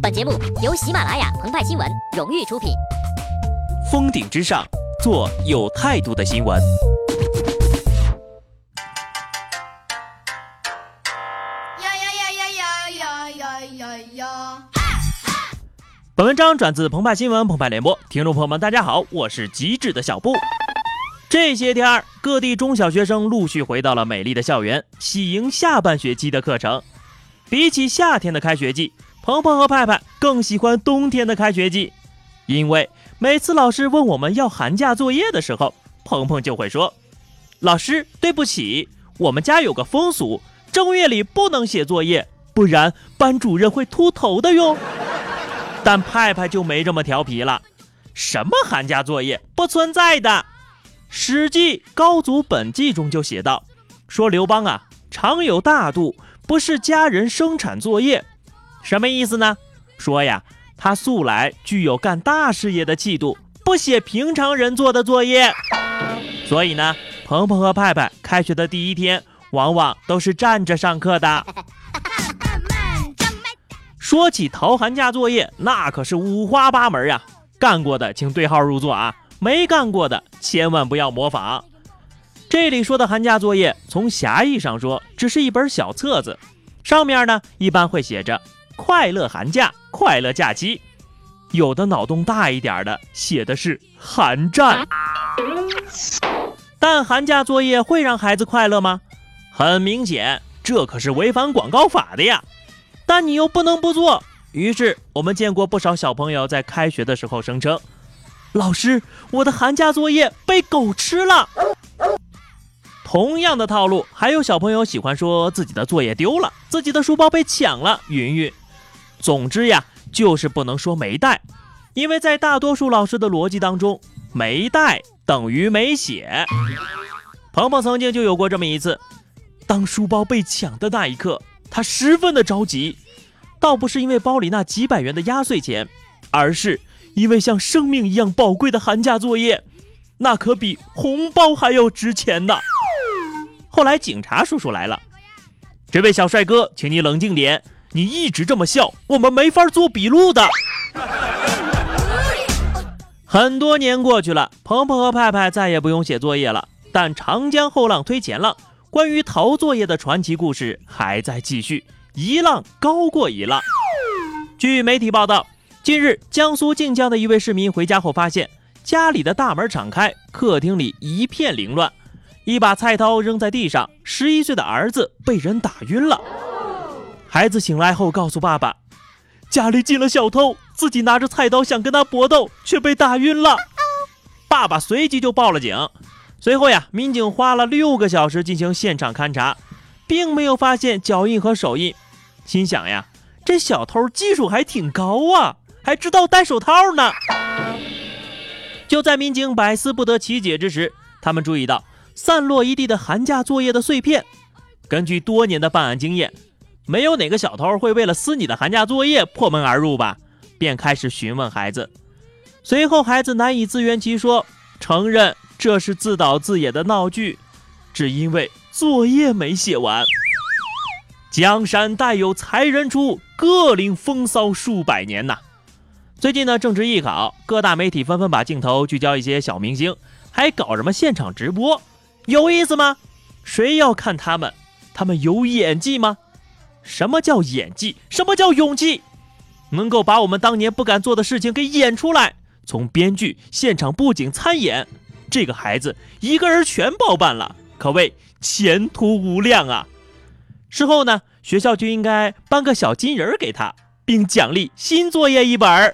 本节目由喜马拉雅、澎湃新闻荣誉出品。峰顶之上，做有态度的新闻。呀呀呀呀呀呀呀呀呀！本文章转自澎湃新闻、澎湃联播。听众朋友们，大家好，我是极致的小布。这些天，各地中小学生陆续回到了美丽的校园，喜迎下半学期的课程。比起夏天的开学季，鹏鹏和派派更喜欢冬天的开学季，因为每次老师问我们要寒假作业的时候，鹏鹏就会说：“老师，对不起，我们家有个风俗，正月里不能写作业，不然班主任会秃头的哟。”但派派就没这么调皮了，什么寒假作业？不存在的，《史记·高祖本纪》中就写道：“说刘邦啊，常有大度。”不是家人生产作业，什么意思呢？说呀，他素来具有干大事业的气度，不写平常人做的作业。所以呢，鹏鹏和派派开学的第一天，往往都是站着上课的。说起逃寒假作业，那可是五花八门呀。干过的请对号入座啊，没干过的千万不要模仿。这里说的寒假作业，从狭义上说，只是一本小册子，上面呢一般会写着“快乐寒假”“快乐假期”，有的脑洞大一点的写的是“寒战”。但寒假作业会让孩子快乐吗？很明显，这可是违反广告法的呀。但你又不能不做，于是我们见过不少小朋友在开学的时候声称：“老师，我的寒假作业被狗吃了。”同样的套路，还有小朋友喜欢说自己的作业丢了，自己的书包被抢了，云云。总之呀，就是不能说没带，因为在大多数老师的逻辑当中，没带等于没写。鹏鹏曾经就有过这么一次，当书包被抢的那一刻，他十分的着急，倒不是因为包里那几百元的压岁钱，而是因为像生命一样宝贵的寒假作业，那可比红包还要值钱呢。后来警察叔叔来了，这位小帅哥，请你冷静点。你一直这么笑，我们没法做笔录的。很多年过去了，鹏鹏和派派再也不用写作业了。但长江后浪推前浪，关于逃作业的传奇故事还在继续，一浪高过一浪。据媒体报道，近日江苏靖江的一位市民回家后发现，家里的大门敞开，客厅里一片凌乱。一把菜刀扔在地上，十一岁的儿子被人打晕了。孩子醒来后告诉爸爸，家里进了小偷，自己拿着菜刀想跟他搏斗，却被打晕了。爸爸随即就报了警。随后呀，民警花了六个小时进行现场勘查，并没有发现脚印和手印。心想呀，这小偷技术还挺高啊，还知道戴手套呢。就在民警百思不得其解之时，他们注意到。散落一地的寒假作业的碎片。根据多年的办案经验，没有哪个小偷会为了撕你的寒假作业破门而入吧？便开始询问孩子。随后，孩子难以自圆其说，承认这是自导自演的闹剧，只因为作业没写完。江山代有才人出，各领风骚数百年呐。最近呢，正值艺考，各大媒体纷纷把镜头聚焦一些小明星，还搞什么现场直播。有意思吗？谁要看他们？他们有演技吗？什么叫演技？什么叫勇气？能够把我们当年不敢做的事情给演出来，从编剧、现场布景、参演，这个孩子一个人全包办了，可谓前途无量啊！事后呢，学校就应该颁个小金人给他，并奖励新作业一本儿。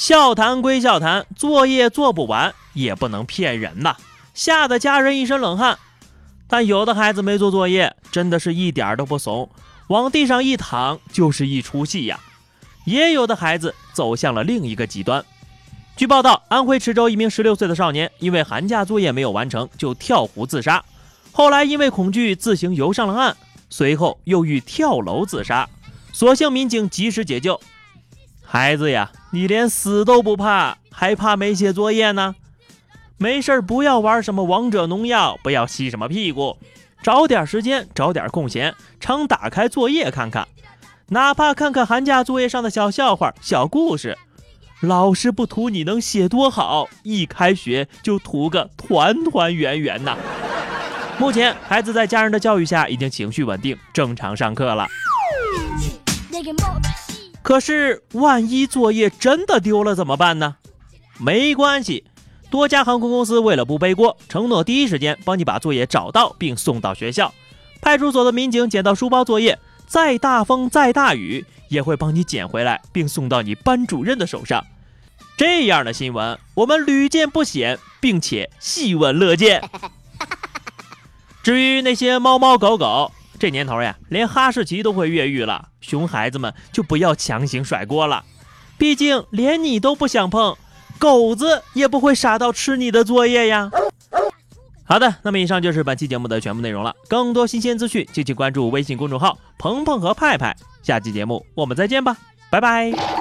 笑谈归笑谈，作业做不完也不能骗人呐，吓得家人一身冷汗。但有的孩子没做作业，真的是一点都不怂，往地上一躺就是一出戏呀。也有的孩子走向了另一个极端。据报道，安徽池州一名十六岁的少年，因为寒假作业没有完成，就跳湖自杀。后来因为恐惧，自行游上了岸，随后又欲跳楼自杀，所幸民警及时解救。孩子呀，你连死都不怕，还怕没写作业呢？没事儿，不要玩什么王者荣耀，不要吸什么屁股，找点时间，找点空闲，常打开作业看看，哪怕看看寒假作业上的小笑话、小故事。老师不图你能写多好，一开学就图个团团圆圆呐。目前，孩子在家人的教育下已经情绪稳定，正常上课了。可是，万一作业真的丢了怎么办呢？没关系，多家航空公司为了不背锅，承诺第一时间帮你把作业找到并送到学校。派出所的民警捡到书包作业，再大风再大雨也会帮你捡回来，并送到你班主任的手上。这样的新闻我们屡见不鲜，并且喜闻乐见。至于那些猫猫狗狗，这年头呀，连哈士奇都会越狱了，熊孩子们就不要强行甩锅了，毕竟连你都不想碰，狗子也不会傻到吃你的作业呀。好的，那么以上就是本期节目的全部内容了。更多新鲜资讯，敬请关注微信公众号“鹏鹏和派派”。下期节目我们再见吧，拜拜。